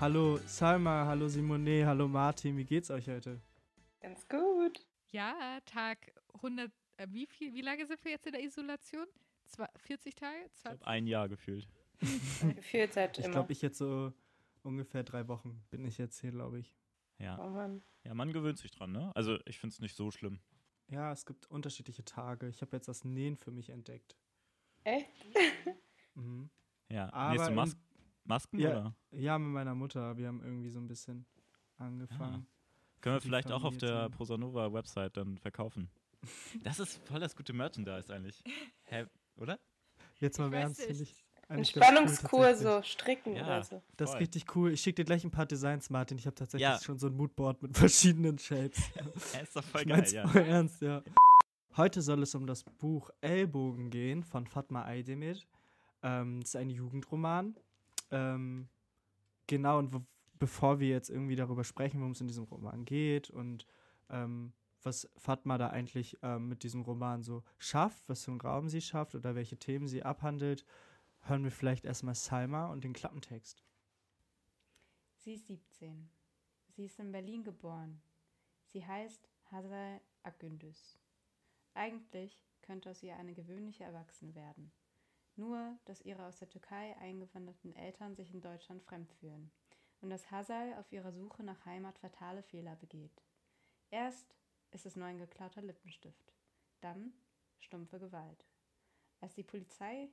Hallo Salma, hallo Simone, hallo Martin, wie geht's euch heute? Ganz gut. Ja, Tag 100, äh, wie viel, wie lange sind wir jetzt in der Isolation? Zwei, 40 Tage? Ich glaube, ein Jahr gefühlt. Gefühlt seit Ich immer. glaube, ich jetzt so ungefähr drei Wochen bin ich jetzt hier, glaube ich. Ja. oh Mann. ja, man gewöhnt sich dran, ne? Also ich finde es nicht so schlimm. Ja, es gibt unterschiedliche Tage. Ich habe jetzt das Nähen für mich entdeckt. Echt? Mhm. Ja, Aber nächste in- Mas Masken Ja. oder? Ja, mit meiner Mutter. Wir haben irgendwie so ein bisschen angefangen. Können wir vielleicht auch auf Familie der Prosanova Website dann verkaufen? Das ist voll das gute Merchandise eigentlich. Hä, oder? Jetzt mal im Ernst, finde ich. Entspannungskur, so stricken Ja. oder so. Das ist richtig cool. Ich schicke dir gleich ein paar Designs, Martin. Ich habe tatsächlich Ja. schon so ein Moodboard mit verschiedenen Shapes. Ja, ist doch voll ich geil, ja. voll ernst, ja. Heute soll es um das Buch Ellbogen gehen von Fatma Aydemir. Ähm, das ist ein Jugendroman. Ähm, genau, und bevor wir jetzt irgendwie darüber sprechen, worum es in diesem Roman geht und ähm, was Fatma da eigentlich ähm, mit diesem Roman so schafft, was für einen Raum sie schafft oder welche Themen sie abhandelt, hören wir vielleicht erstmal Salma und den Klappentext. Sie ist 17. Sie ist in Berlin geboren. Sie heißt Hazal Akgündüz. Eigentlich könnte aus ihr eine gewöhnliche Erwachsene werden. Nur, dass ihre aus der Türkei eingewanderten Eltern sich in Deutschland fremd fühlen und dass Hazal auf ihrer Suche nach Heimat fatale Fehler begeht. Erst ist es nur ein geklauter Lippenstift, dann stumpfe Gewalt. Als die Polizei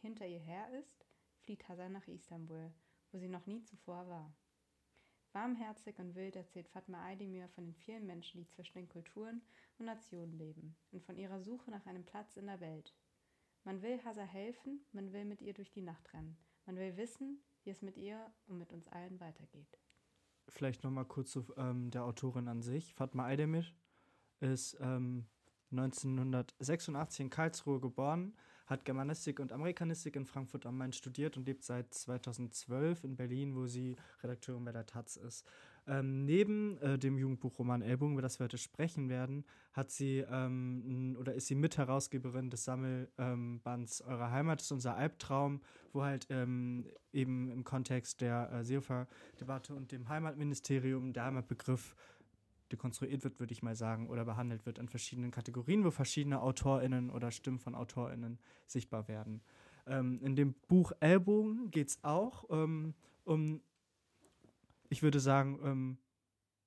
hinter ihr her ist, flieht Hazal nach Istanbul, wo sie noch nie zuvor war. Warmherzig und wild erzählt Fatma Aydemir von den vielen Menschen, die zwischen den Kulturen und Nationen leben und von ihrer Suche nach einem Platz in der Welt. Man will Hazar helfen, man will mit ihr durch die Nacht rennen, man will wissen, wie es mit ihr und mit uns allen weitergeht. Vielleicht nochmal kurz zu ähm, der Autorin an sich. Fatma Aydemir ist ähm, 1986 in Karlsruhe geboren, hat Germanistik und Amerikanistik in Frankfurt am Main studiert und lebt seit 2012 in Berlin, wo sie Redakteurin bei der Taz ist. Ähm, neben äh, dem Jugendbuchroman Ellbogen, über das wir heute sprechen werden, hat sie ähm, oder ist sie Mitherausgeberin des Sammelbands Eure Heimat ist unser Albtraum, wo halt ähm, eben im Kontext der äh, Seehofer-Debatte und dem Heimatministerium der Heimatbegriff dekonstruiert wird, würde ich mal sagen, oder behandelt wird in verschiedenen Kategorien, wo verschiedene AutorInnen oder Stimmen von AutorInnen sichtbar werden. Ähm, in dem Buch Ellbogen geht es auch ähm, um, ich würde sagen, ähm,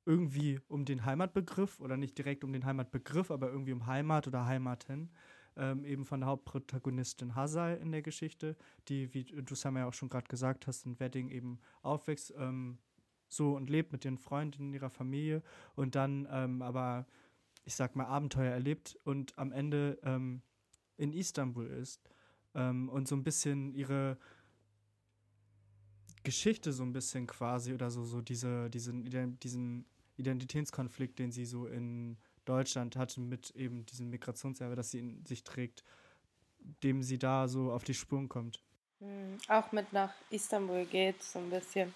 irgendwie um den Heimatbegriff oder nicht direkt um den Heimatbegriff, aber irgendwie um Heimat oder Heimaten. Ähm, eben von der Hauptprotagonistin Hazal in der Geschichte, die, wie du Sam ja auch schon gerade gesagt hast, in Wedding eben aufwächst, ähm, so und lebt mit ihren Freunden, ihrer Familie und dann ähm, aber, ich sag mal, Abenteuer erlebt und am Ende ähm, in Istanbul ist ähm, und so ein bisschen ihre Geschichte so ein bisschen quasi oder so, so diese, diesen, diesen Identitätskonflikt, den sie so in Deutschland hatte mit eben diesem Migrationserbe, das sie in sich trägt, dem sie da so auf die Spuren kommt. Mhm. Auch mit nach Istanbul geht, so ein bisschen.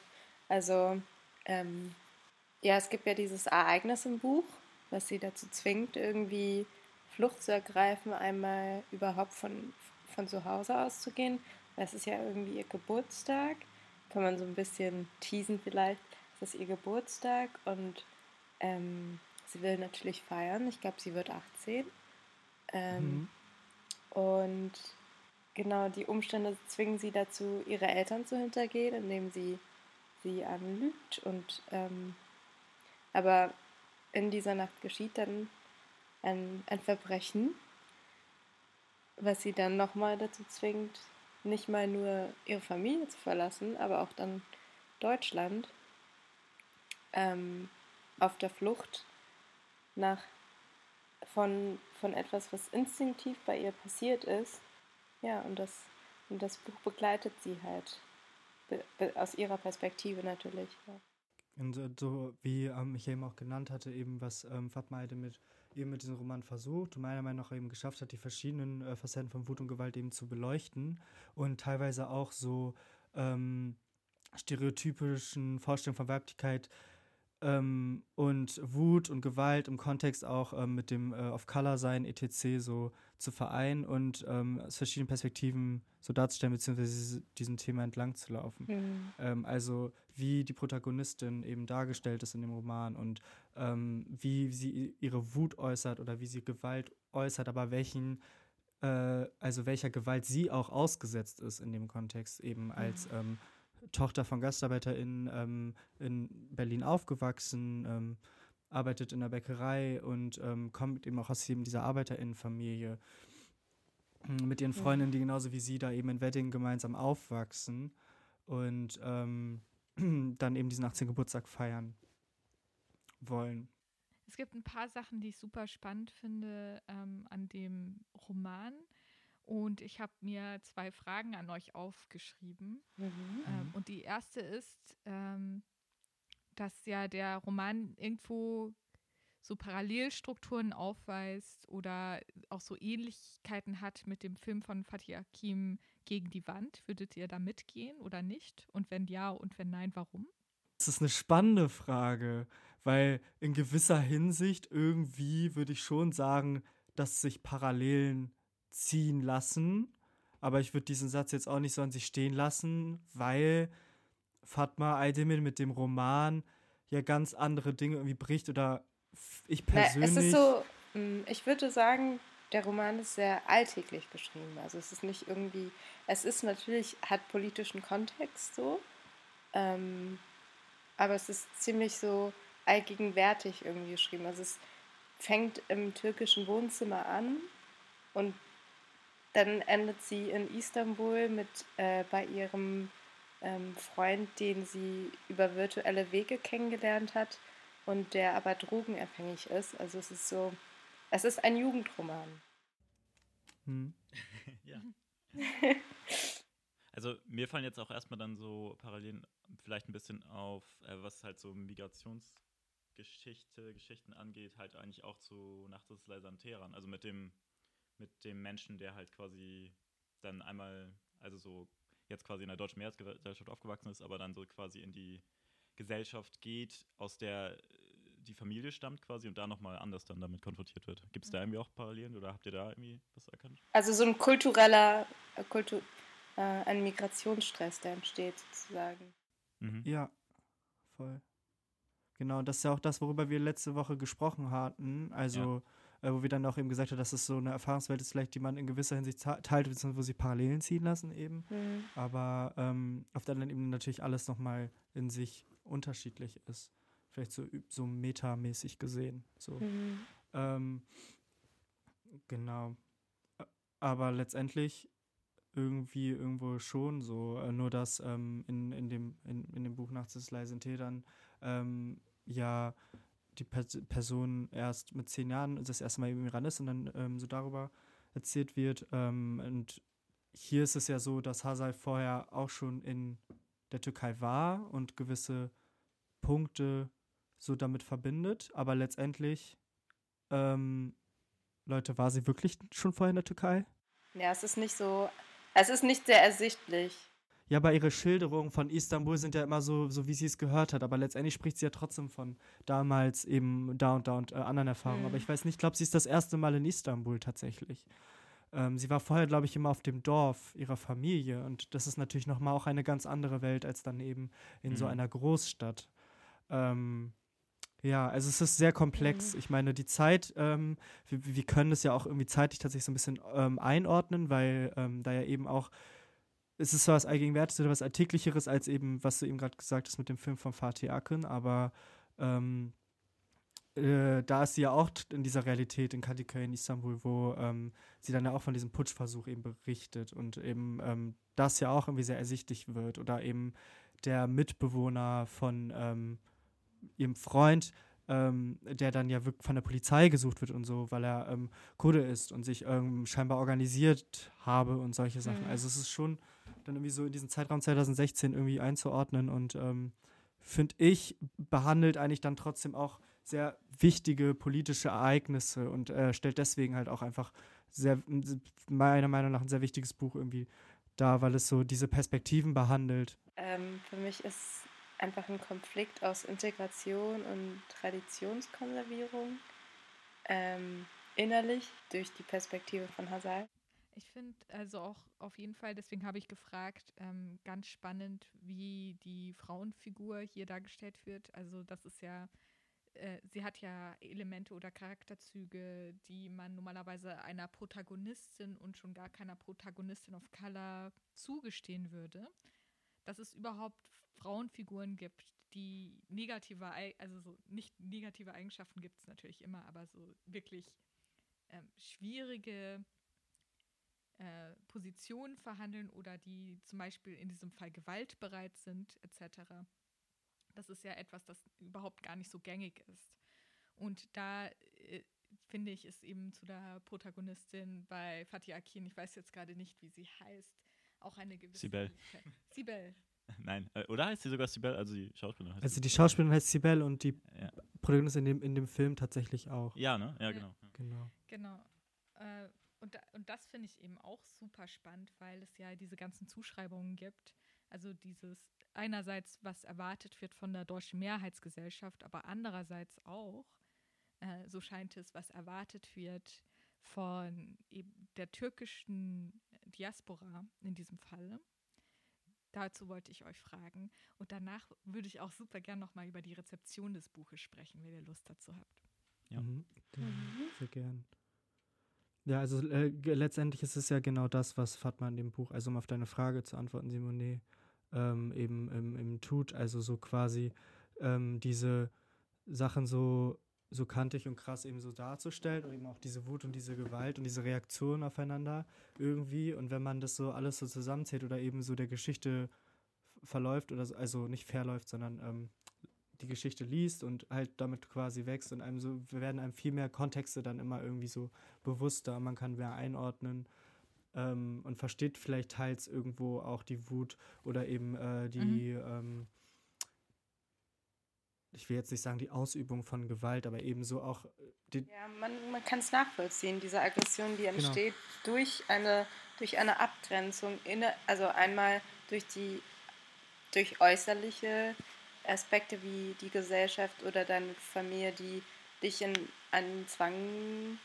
Also, ähm, ja, es gibt ja dieses Ereignis im Buch, was sie dazu zwingt, irgendwie Flucht zu ergreifen, einmal überhaupt von, von zu Hause auszugehen. Weil es ist ja irgendwie ihr Geburtstag. Kann man so ein bisschen teasen vielleicht. Es ist ihr Geburtstag und ähm, sie will natürlich feiern. Ich glaube, sie wird 18. Ähm, Mhm. Und genau die Umstände zwingen sie dazu, ihre Eltern zu hintergehen, indem sie sie anlügt. Und ähm, aber in dieser Nacht geschieht dann ein, ein Verbrechen, was sie dann nochmal dazu zwingt, nicht mal nur ihre Familie zu verlassen, aber auch dann Deutschland ähm, auf der Flucht nach von, von etwas, was instinktiv bei ihr passiert ist. Ja, und das, und das Buch begleitet sie halt. Aus ihrer Perspektive natürlich. Ja. Und so, wie ähm, ich eben auch genannt hatte, eben was ähm, Fatma Aydemir mit, eben mit diesem Roman versucht und meiner Meinung nach eben geschafft hat, die verschiedenen äh, Facetten von Wut und Gewalt eben zu beleuchten und teilweise auch so ähm, stereotypischen Vorstellungen von Weiblichkeit ähm, und Wut und Gewalt im Kontext auch ähm, mit dem äh, Off-Color-Sein, etc. so zu vereinen und ähm, aus verschiedenen Perspektiven so darzustellen, beziehungsweise diesem Thema entlang zu laufen. Mhm. Also wie die Protagonistin eben dargestellt ist in dem Roman und ähm, wie sie ihre Wut äußert oder wie sie Gewalt äußert, aber welchen, äh, also welcher Gewalt sie auch ausgesetzt ist in dem Kontext, eben als ähm, Tochter von GastarbeiterInnen ähm, in Berlin aufgewachsen, ähm, arbeitet in der Bäckerei und ähm, kommt eben auch aus eben dieser ArbeiterInnenfamilie mm, mit ihren. Freundinnen, die genauso wie sie da eben in Wedding gemeinsam aufwachsen und ähm, dann eben diesen 18. Geburtstag feiern wollen. Es gibt ein paar Sachen, die ich super spannend finde ähm, an dem Roman. Und ich habe mir zwei Fragen an euch aufgeschrieben. Mhm. Ähm, und die erste ist, ähm, dass ja der Roman irgendwo so Parallelstrukturen aufweist oder auch so Ähnlichkeiten hat mit dem Film von Fatih Akim gegen die Wand. Würdet ihr da mitgehen oder nicht? Und wenn ja und wenn nein, warum? Das ist eine spannende Frage, weil in gewisser Hinsicht irgendwie würde ich schon sagen, dass sich Parallelen ziehen lassen. Aber ich würde diesen Satz jetzt auch nicht so an sich stehen lassen, weil Fatma Aydemir mit dem Roman ja ganz andere Dinge irgendwie bricht oder ich Na, persönlich. es ist so, mh, ich würde sagen, der Roman ist sehr alltäglich geschrieben. Also es ist nicht irgendwie, es ist natürlich, hat politischen Kontext so, ähm, aber es ist ziemlich so allgegenwärtig irgendwie geschrieben. Also es fängt im türkischen Wohnzimmer an und dann endet sie in Istanbul mit äh, bei ihrem ähm, Freund, den sie über virtuelle Wege kennengelernt hat und der aber drogenabhängig ist. Also es ist so, es ist ein Jugendroman. Hm. ja. Also mir fallen jetzt auch erstmal dann so Parallelen vielleicht ein bisschen auf, äh, was halt so Migrationsgeschichte, Geschichten angeht, halt eigentlich auch zu Nacht des Leisern Teheran. Also mit dem, mit dem Menschen, der halt quasi dann einmal, also so jetzt quasi in der deutschen Mehrheitsgesellschaft aufgewachsen ist, aber dann so quasi in die Gesellschaft geht, aus der äh, die Familie stammt quasi und da nochmal anders dann damit konfrontiert wird. Gibt es da irgendwie auch Parallelen oder habt ihr da irgendwie was erkannt? Also so ein kultureller, äh, Kultu äh, ein Migrationsstress, der entsteht sozusagen. Mhm. Ja, voll. Genau, das ist ja auch das, worüber wir letzte Woche gesprochen hatten. Also, äh, wo wir dann auch eben gesagt haben, dass es so eine Erfahrungswelt ist, vielleicht, die man in gewisser Hinsicht te- teilt, beziehungsweise wo sie Parallelen ziehen lassen eben. Mhm. Aber ähm, auf der anderen Ebene natürlich alles nochmal in sich unterschiedlich ist. Vielleicht so, so metamäßig gesehen. So. Mhm. Ähm, genau. Aber letztendlich irgendwie irgendwo schon so. Äh, nur dass ähm, in, in, dem, in, in dem Buch Nachts des leisen Tätern ähm, ja die Pers Person erst mit zehn Jahren das erste Mal im Iran ist und dann ähm, so darüber erzählt wird. Ähm, und hier ist es ja so, dass Hazai vorher auch schon in der Türkei war und gewisse Punkte so damit verbindet, aber letztendlich, ähm, Leute, war sie wirklich schon vorher in der Türkei? Ja, es ist nicht so, es ist nicht sehr ersichtlich. Ja, aber ihre Schilderungen von Istanbul sind ja immer so, so wie sie es gehört hat. Aber letztendlich spricht sie ja trotzdem von damals eben da und da und äh, anderen Erfahrungen. Mhm. Aber ich weiß nicht, ich glaube, sie ist das erste Mal in Istanbul tatsächlich. Ähm, sie war vorher, glaube ich, immer auf dem Dorf ihrer Familie. Und das ist natürlich nochmal auch eine ganz andere Welt als dann eben in so Mhm. einer Großstadt. Ähm, ja, also es ist sehr komplex. Mhm. Ich meine, die Zeit, ähm, wir, wir können das ja auch irgendwie zeitlich tatsächlich so ein bisschen ähm, einordnen, weil ähm, da ja eben auch es ist zwar was Allgegenwärtiges oder was Alltäglicheres als eben, was du eben gerade gesagt hast mit dem Film von Fatih Akın, aber ähm, äh, da ist sie ja auch in dieser Realität in Kadıköy in Istanbul, wo ähm, sie dann ja auch von diesem Putschversuch eben berichtet und eben ähm, das ja auch irgendwie sehr ersichtlich wird oder eben der Mitbewohner von ähm, ihrem Freund, ähm, der dann ja wirklich von der Polizei gesucht wird und so, weil er ähm, Kurde ist und sich ähm, scheinbar organisiert habe und solche Sachen. Mhm. Also es ist schon dann irgendwie so in diesen Zeitraum 2016 irgendwie einzuordnen und ähm, finde ich, behandelt eigentlich dann trotzdem auch sehr wichtige politische Ereignisse und äh, stellt deswegen halt auch einfach sehr, meiner Meinung nach ein sehr wichtiges Buch irgendwie dar, weil es so diese Perspektiven behandelt. Ähm, für mich ist einfach ein Konflikt aus Integration und Traditionskonservierung ähm, innerlich durch die Perspektive von Hazal. Ich finde also auch auf jeden Fall, deswegen habe ich gefragt, ähm, ganz spannend, wie die Frauenfigur hier dargestellt wird. Also das ist ja, äh, sie hat ja Elemente oder Charakterzüge, die man normalerweise einer Protagonistin und schon gar keiner Protagonistin of Color zugestehen würde. Dass es überhaupt Frauenfiguren gibt, die negative, also so nicht negative Eigenschaften gibt es natürlich immer, aber so wirklich ähm, schwierige äh, Positionen verhandeln oder die zum Beispiel in diesem Fall gewaltbereit sind, etc. Das ist ja etwas, das überhaupt gar nicht so gängig ist. Und da äh, finde ich, ist eben zu der Protagonistin bei Fatih Akin, ich weiß jetzt gerade nicht, wie sie heißt, auch eine gewisse. Sibel. Sibel. Nein, äh, oder heißt sie sogar Sibel? Also die Schauspielerin heißt Also die Schauspielerin heißt Sibel und die Ja. Protagonistin in dem, in dem Film tatsächlich auch. Ja, ne? Ja, genau. Genau. Genau. Äh, und, da, und das finde ich eben auch super spannend, weil es ja diese ganzen Zuschreibungen gibt. Also dieses einerseits, was erwartet wird von der deutschen Mehrheitsgesellschaft, aber andererseits auch, äh, so scheint es, was erwartet wird von eben der türkischen Diaspora in diesem Falle. Dazu wollte ich euch fragen. Und danach würde ich auch super gern nochmal über die Rezeption des Buches sprechen, wenn ihr Lust dazu habt. Ja. Mhm. Sehr gern. Ja, also äh, letztendlich ist es ja genau das, was Fatma in dem Buch, also um auf deine Frage zu antworten, Simone, ähm, eben, eben, eben tut. Also so quasi ähm, diese Sachen so, so kantig und krass eben so darzustellen und eben auch diese Wut und diese Gewalt und diese Reaktion aufeinander irgendwie. Und wenn man das so alles so zusammenzählt oder eben so der Geschichte verläuft oder so, also nicht verläuft, sondern ähm, die Geschichte liest und halt damit quasi wächst und einem so, wir werden einem viel mehr Kontexte dann immer irgendwie so bewusster, man kann mehr einordnen ähm, und versteht vielleicht teils irgendwo auch die Wut oder eben äh, die, ähm, ich will jetzt nicht sagen die Ausübung von Gewalt, aber ebenso auch die, Ja, man, man kann es nachvollziehen, diese Aggression, die entsteht durch eine durch eine Abgrenzung, inne, also einmal durch die durch äußerliche Aspekte wie die Gesellschaft oder deine Familie, die dich in einen Zwang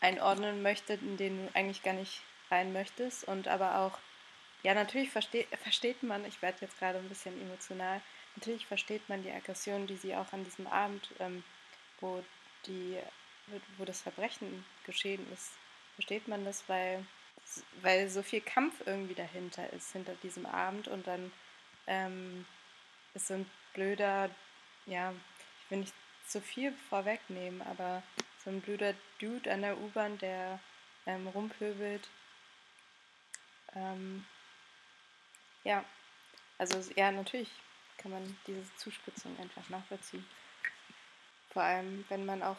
einordnen möchte, in den du eigentlich gar nicht rein möchtest. Und aber auch, ja, natürlich versteht, versteht man, ich werde jetzt gerade ein bisschen emotional, natürlich versteht man die Aggression, die sie auch an diesem Abend, ähm, wo, die, wo das Verbrechen geschehen ist, versteht man das, weil, weil so viel Kampf irgendwie dahinter ist, hinter diesem Abend und dann ähm, ist so ein blöder, ja, ich will nicht zu viel vorwegnehmen, aber so ein blöder Dude an der U-Bahn, der ähm, rumpöbelt. Ähm, ja, also ja, natürlich kann man diese Zuspitzung einfach nachvollziehen. Vor allem, wenn man auch,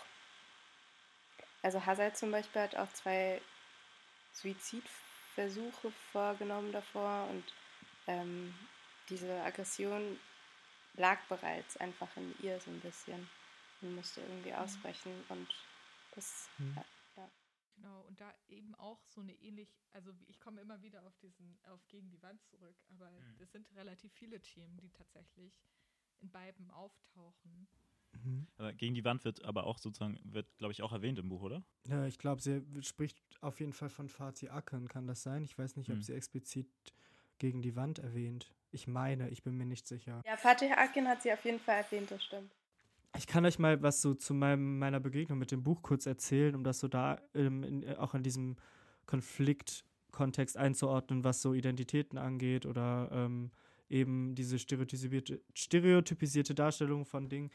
also Hazard zum Beispiel hat auch zwei Suizidversuche vorgenommen davor und ähm, diese Aggression lag bereits einfach in ihr so ein bisschen und musste irgendwie ausbrechen und das, Mhm. ja, Genau, und da eben auch so eine ähnlich, also wie- ich komme immer wieder auf diesen, auf gegen die Wand zurück, aber Mhm. es sind relativ viele Themen, die tatsächlich in beiden auftauchen. mhm. Aber gegen die Wand wird aber auch sozusagen, wird, glaube ich, auch erwähnt im Buch, oder? Ja, ich glaube, sie spricht auf jeden Fall von Fatih Akan, kann das sein? Ich weiß nicht, ob Hm. sie explizit gegen die Wand erwähnt. Ich meine, ich bin mir nicht sicher. ja, Fatih Akin hat sie auf jeden Fall erwähnt, das stimmt. Ich kann euch mal was so zu meinem, meiner Begegnung mit dem Buch kurz erzählen, um das so da ähm, in, äh, auch in diesem Konfliktkontext einzuordnen, was so Identitäten angeht oder ähm, eben diese stereotypisierte, stereotypisierte Darstellung von Dingen.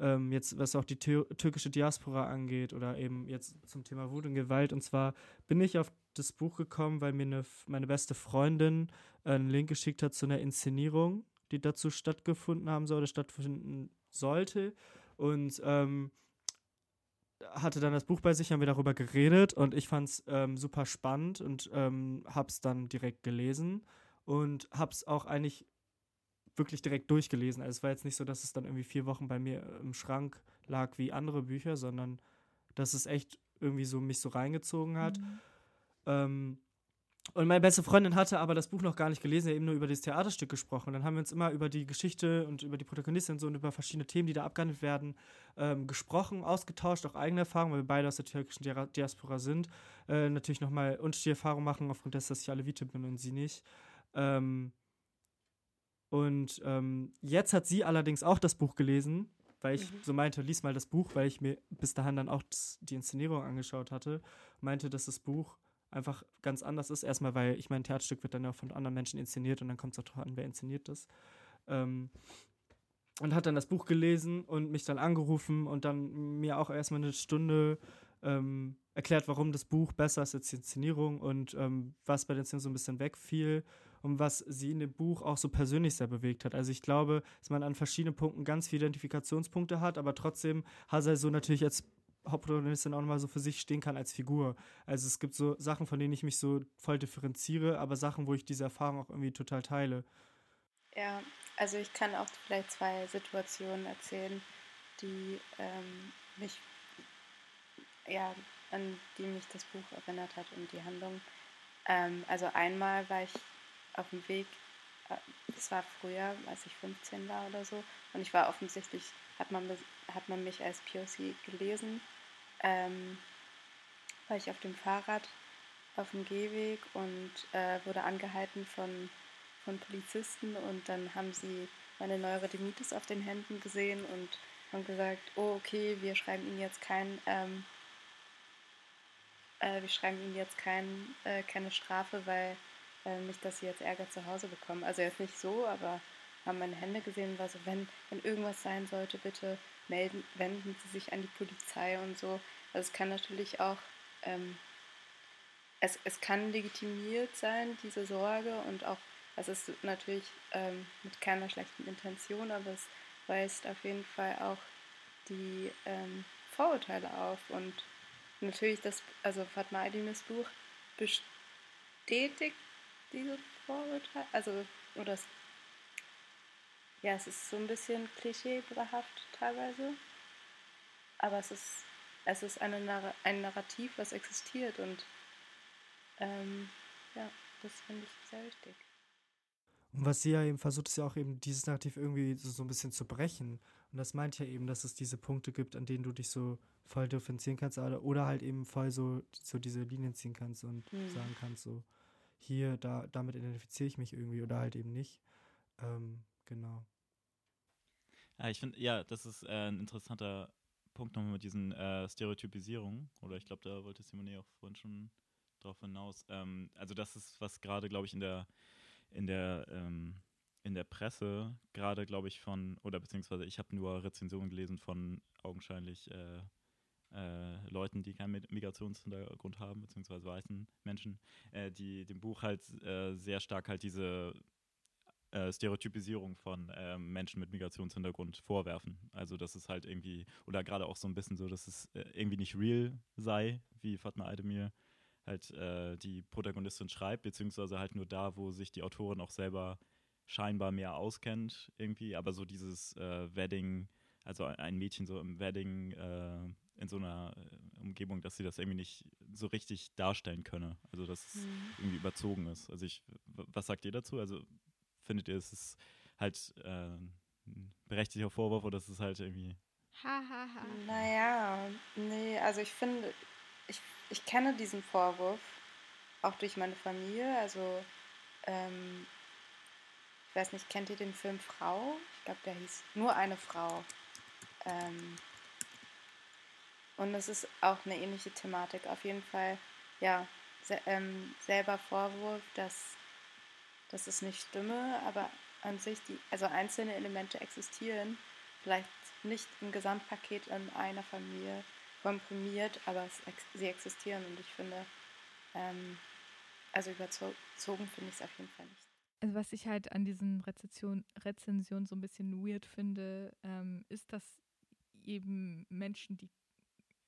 Ähm, jetzt, was auch die tür türkische Diaspora angeht oder eben jetzt zum Thema Wut und Gewalt. Und zwar bin ich auf das Buch gekommen, weil mir eine, meine beste Freundin äh, einen Link geschickt hat zu einer Inszenierung, die dazu stattgefunden haben soll oder stattfinden sollte. Und ähm, hatte dann das Buch bei sich, haben wir darüber geredet und ich fand es ähm, super spannend und ähm, habe es dann direkt gelesen und habe es auch eigentlich wirklich direkt durchgelesen. Also es war jetzt nicht so, dass es dann irgendwie vier Wochen bei mir im Schrank lag wie andere Bücher, sondern dass es echt irgendwie so mich so reingezogen hat. Mhm. Ähm, Und meine beste Freundin hatte aber das Buch noch gar nicht gelesen, eben nur über das Theaterstück gesprochen. Und dann haben wir uns immer über die Geschichte und über die Protagonistin und so und über verschiedene Themen, die da abgehandelt werden, ähm, gesprochen, ausgetauscht, auch eigene Erfahrungen, weil wir beide aus der türkischen Diaspora sind. Äh, natürlich nochmal unterschiedliche Erfahrungen machen, aufgrund dessen, dass ich Alevite bin und sie nicht. Ähm, und ähm, jetzt hat sie allerdings auch das Buch gelesen, weil ich mhm. so meinte, lies mal das Buch, weil ich mir bis dahin dann auch die Inszenierung angeschaut hatte. Meinte, dass das Buch einfach ganz anders ist. Erstmal, weil ich mein Theaterstück wird dann ja auch von anderen Menschen inszeniert und dann kommt es auch drauf an, wer inszeniert das. Ähm, und hat dann das Buch gelesen und mich dann angerufen und dann mir auch erstmal eine Stunde ähm, erklärt, warum das Buch besser ist als die Inszenierung und ähm, was bei der Inszenierung so ein bisschen wegfiel und was sie in dem Buch auch so persönlich sehr bewegt hat. Also ich glaube, dass man an verschiedenen Punkten ganz viele Identifikationspunkte hat, aber trotzdem Hazai so natürlich als Hauptprotagonistin auch nochmal so für sich stehen kann als Figur. Also es gibt so Sachen, von denen ich mich so voll differenziere, aber Sachen, wo ich diese Erfahrung auch irgendwie total teile. Ja, also ich kann auch vielleicht zwei Situationen erzählen, die ähm, mich, ja, an die mich das Buch erinnert hat und die Handlung. Ähm, also einmal war ich auf dem Weg, äh, das war früher, als ich 15 war oder so, und ich war offensichtlich, hat man, hat man mich als POC gelesen, ähm, war ich auf dem Fahrrad auf dem Gehweg und äh, wurde angehalten von, von Polizisten und dann haben sie meine Neurodermitis auf den Händen gesehen und haben gesagt, oh okay, wir schreiben Ihnen jetzt kein, ähm, äh, wir schreiben Ihnen jetzt kein, äh, keine Strafe, weil äh, nicht, dass Sie jetzt Ärger zu Hause bekommen. Also jetzt nicht so, aber haben meine Hände gesehen war so, wenn, wenn irgendwas sein sollte, bitte melden, wenden Sie sich an die Polizei und so. Also es kann natürlich auch, ähm, es, es kann legitimiert sein, diese Sorge und auch, es ist natürlich ähm, mit keiner schlechten Intention, aber es weist auf jeden Fall auch die ähm, Vorurteile auf und natürlich das, also Fatma Adimis Buch bestätigt diese Vorurteile, also, oder es, ja, es ist so ein bisschen klischeebehaft teilweise, aber es ist, es ist eine, ein Narrativ, was existiert und ähm, ja, das finde ich sehr wichtig. Und was sie ja eben versucht, ist ja auch eben dieses Narrativ irgendwie so, so ein bisschen zu brechen. Und das meint ja eben, dass es diese Punkte gibt, an denen du dich so voll differenzieren kannst oder, oder halt eben voll so, so diese Linien ziehen kannst und mhm. sagen kannst, so, hier, da, damit identifiziere ich mich irgendwie oder halt eben nicht. Ähm, genau. Ja, ich finde, ja, das ist äh, ein interessanter Punkt nochmal mit diesen äh, Stereotypisierungen. Oder ich glaube, da wollte Simone auch vorhin schon drauf hinaus. Ähm, also das ist, was gerade, glaube ich, in der, in der, ähm, in der Presse gerade, glaube ich, von, oder beziehungsweise ich habe nur Rezensionen gelesen von augenscheinlich äh, äh, Leuten, die keinen Migrationshintergrund haben, beziehungsweise weißen Menschen, äh, die dem Buch halt äh, sehr stark halt diese äh, Stereotypisierung von ähm, Menschen mit Migrationshintergrund vorwerfen. Also dass es halt irgendwie, oder gerade auch so ein bisschen so, dass es äh, irgendwie nicht real sei, wie Fatma Aydemir halt äh, die Protagonistin schreibt, beziehungsweise halt nur da, wo sich die Autorin auch selber scheinbar mehr auskennt irgendwie, aber so dieses Wedding, also ein Mädchen so im Wedding in so einer äh, Umgebung, dass sie das irgendwie nicht so richtig darstellen könne. Also dass es mhm. irgendwie überzogen ist. Also ich, was sagt ihr dazu? Also findet ihr, es ist halt äh, ein berechtigter Vorwurf oder ist es halt irgendwie. Ha, ha, ha. Naja, nee, also ich finde, ich, ich kenne diesen Vorwurf auch durch meine Familie. Also, ähm, ich weiß nicht, kennt ihr den Film Frau? Ich glaube, der hieß Nur eine Frau. Ähm, und es ist auch eine ähnliche Thematik. Auf jeden Fall, ja, se ähm, selber Vorwurf, dass, dass es nicht stimme, aber an sich, die, also einzelne Elemente existieren, vielleicht nicht im Gesamtpaket in einer Familie komprimiert, aber ex sie existieren und ich finde, ähm, also überzogen finde ich es auf jeden Fall nicht. Also was ich halt an diesen Rezensionen Rezension so ein bisschen weird finde, ähm, ist, dass eben Menschen, die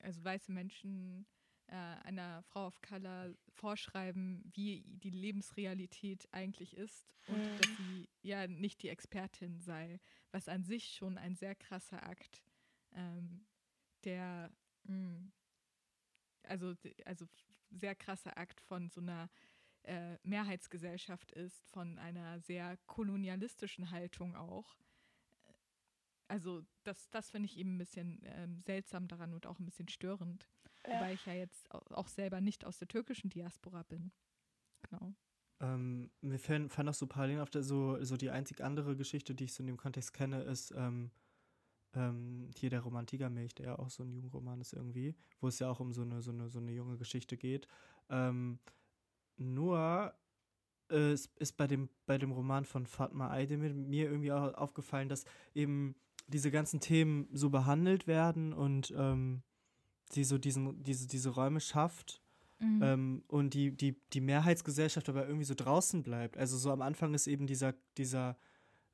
also weiße Menschen äh, einer Frau of Color vorschreiben, wie die Lebensrealität eigentlich ist und mhm. dass sie ja nicht die Expertin sei, was an sich schon ein sehr krasser Akt, ähm, der mh, hm, also also sehr krasser Akt von so einer äh, Mehrheitsgesellschaft ist, von einer sehr kolonialistischen Haltung auch. Also das, das finde ich eben ein bisschen ähm, seltsam daran und auch ein bisschen störend, Ja. wobei ich ja jetzt au- auch selber nicht aus der türkischen Diaspora bin. Genau. Ähm, mir fallen, fallen noch so Parallelen auf der, so, so die einzig andere Geschichte, die ich so in dem Kontext kenne, ist ähm, ähm, hier der Romantikermilch, der ja auch so ein Jugendroman ist irgendwie, wo es ja auch um so eine, so eine, so eine junge Geschichte geht. Ähm, nur äh, es ist bei dem, bei dem Roman von Fatma Aydemir mir irgendwie auch aufgefallen, dass eben diese ganzen Themen so behandelt werden und ähm, sie so diesen, diese, diese Räume schafft Mhm. ähm, und die, die, die Mehrheitsgesellschaft aber irgendwie so draußen bleibt. Also so am Anfang ist eben dieser, dieser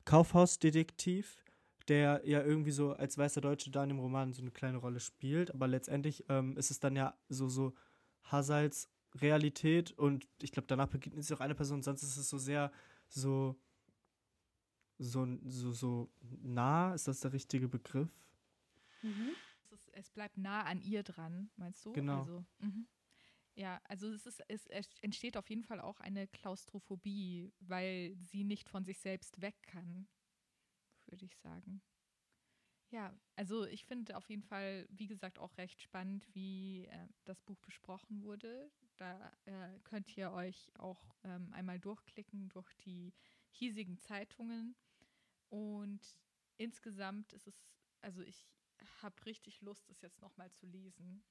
Kaufhausdetektiv, der ja irgendwie so als weißer Deutsche da in dem Roman so eine kleine Rolle spielt, aber letztendlich ähm, ist es dann ja so, so Hazals Realität und ich glaube, danach begegnet sich auch eine Person, sonst ist es so sehr so, so, so, so nah, ist das der richtige Begriff? Mhm. Es, ist, es bleibt nah an ihr dran, meinst du? Genau. Also, mhm. Ja, also es, ist, es, es entsteht auf jeden Fall auch eine Klaustrophobie, weil sie nicht von sich selbst weg kann, würde ich sagen. Ja, also ich finde auf jeden Fall, wie gesagt, auch recht spannend, wie äh, das Buch besprochen wurde. Da äh, könnt ihr euch auch ähm, einmal durchklicken durch die hiesigen Zeitungen. Und insgesamt ist es, also ich habe richtig Lust, es jetzt nochmal zu lesen.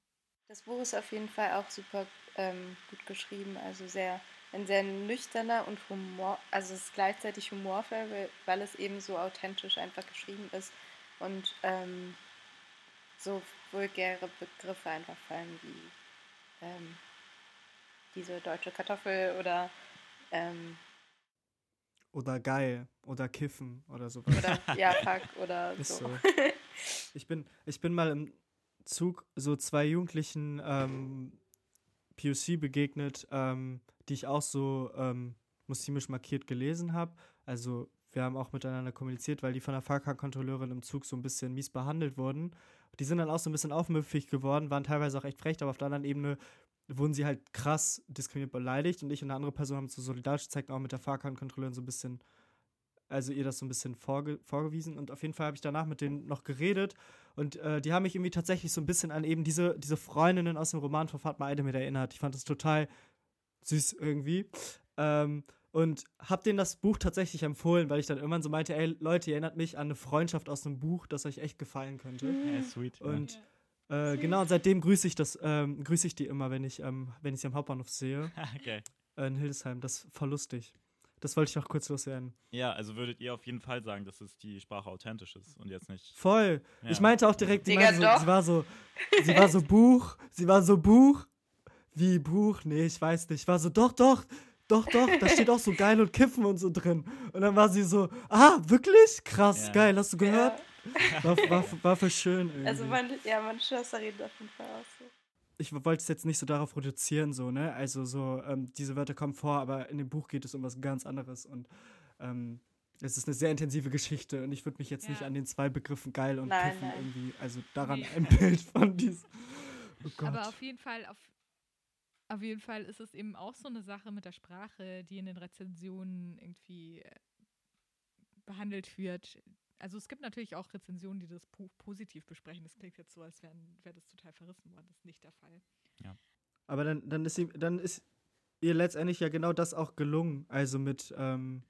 Das Buch ist auf jeden Fall auch super ähm, gut geschrieben, also sehr ein sehr nüchterner und Humor, also es ist gleichzeitig humorvoll, weil, weil es eben so authentisch einfach geschrieben ist und ähm, so vulgäre Begriffe einfach fallen wie ähm, diese deutsche Kartoffel oder ähm, Oder geil, oder kiffen oder sowas. oder ja fuck oder so. so. Ich bin, ich bin mal im Zug so zwei Jugendlichen ähm, POC begegnet, ähm, die ich auch so ähm, muslimisch markiert gelesen habe. Also wir haben auch miteinander kommuniziert, weil die von der Fahrkartkontrolleurin im Zug so ein bisschen mies behandelt wurden. Die sind dann auch so ein bisschen aufmüpfig geworden, waren teilweise auch echt frech, aber auf der anderen Ebene wurden sie halt krass diskriminiert beleidigt und ich und eine andere Person haben so solidarisch gezeigt, auch mit der Fahrkartenkontrolleurin so ein bisschen also ihr das so ein bisschen vorge vorgewiesen und auf jeden Fall habe ich danach mit denen noch geredet und äh, die haben mich irgendwie tatsächlich so ein bisschen an eben diese, diese Freundinnen aus dem Roman von Fatma Aydemir erinnert. Ich fand das total süß irgendwie ähm, und habe denen das Buch tatsächlich empfohlen, weil ich dann irgendwann so meinte, ey Leute, ihr erinnert mich an eine Freundschaft aus einem Buch, das euch echt gefallen könnte. Ja, sweet. ja. Äh, genau, und seitdem grüße ich das, ähm, grüße ich die immer, wenn ich, ähm, wenn ich sie am Hauptbahnhof sehe, okay. äh, in Hildesheim. Das ist voll lustig. Das wollte ich noch kurz loswerden. Ja, also würdet ihr auf jeden Fall sagen, dass es die Sprache authentisch ist und jetzt nicht. Voll. Ja. Ich meinte auch direkt, sie, Digga, meinte so, sie war so, sie war so Buch, sie war so Buch. Wie Buch? Nee, ich weiß nicht. Ich war so, doch, doch, doch, doch, da steht auch so geil und Kiffen und so drin. Und dann war sie so, ah, wirklich? Krass, Ja. geil, hast du gehört? Ja. War, war, war voll schön irgendwie. Also man, ja, meine Schwester redet auf jeden Fall auch so. ich wollte es jetzt nicht so darauf reduzieren, so, ne? Also so, ähm, diese Wörter kommen vor, aber in dem Buch geht es um was ganz anderes und ähm, es ist eine sehr intensive Geschichte und ich würde mich jetzt nicht Ja. an den zwei Begriffen geil und Nein, Kiffen nein. irgendwie, also daran Nee. ein Bild von diesem. Oh Gott. Aber auf jeden Fall, auf, auf jeden Fall ist es eben auch so eine Sache mit der Sprache, die in den Rezensionen irgendwie äh, behandelt wird. Also es gibt natürlich auch Rezensionen, die das Buch positiv besprechen. Das klingt jetzt so, als wäre wär das total verrissen worden. Das ist nicht der Fall. Aber dann, dann, ist sie, dann ist ihr letztendlich ja genau das auch gelungen. Also mit, ähm,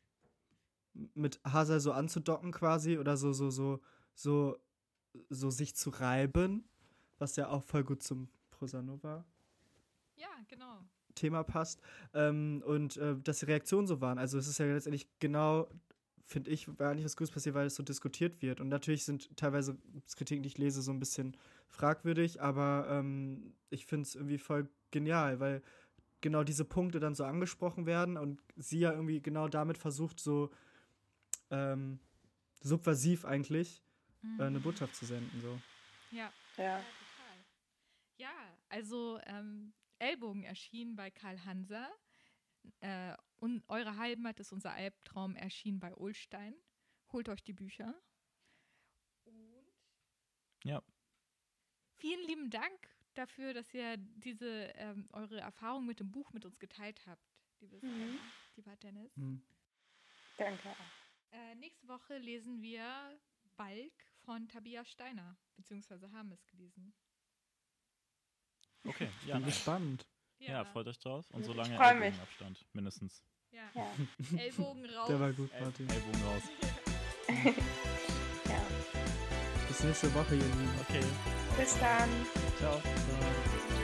mit Hazar so anzudocken quasi oder so, so, so, so, so sich zu reiben, was ja auch voll gut zum Prosanova Ja, genau. Thema passt. Ähm, und äh, dass die Reaktionen so waren. Also es ist ja letztendlich genau, finde ich, war nicht was Gutes passiert, weil es so diskutiert wird. Und natürlich sind teilweise Kritiken, die ich lese, so ein bisschen fragwürdig, aber ähm, ich finde es irgendwie voll genial, weil genau diese Punkte dann so angesprochen werden und sie ja irgendwie genau damit versucht, so ähm, subversiv eigentlich Mhm. äh, eine Botschaft zu senden. So. Ja, Ja. Ja, total. Ja, also ähm, Ellbogen erschien bei Karl Hanser. Äh, und Eure Heimat ist unser Albtraum erschien bei Ulstein. Holt euch die Bücher. Und Ja. vielen lieben Dank dafür, dass ihr diese ähm, eure Erfahrung mit dem Buch mit uns geteilt habt. liebes Mhm. lieber Dennis. Hm. Danke. Äh, nächste Woche lesen wir Balk von Tabia Steiner, beziehungsweise haben es gelesen. Okay, ja, Bin nice. gespannt. Ja, freut euch drauf. Und so Ich lange freu mich. Ellbogenabstand, mindestens. Ja. Ja. Ellbogen raus. Der war gut, El Martin. Ellbogen raus. ja. Bis nächste Woche, ihr Lieben. Okay, Bis dann. ciao. Ciao.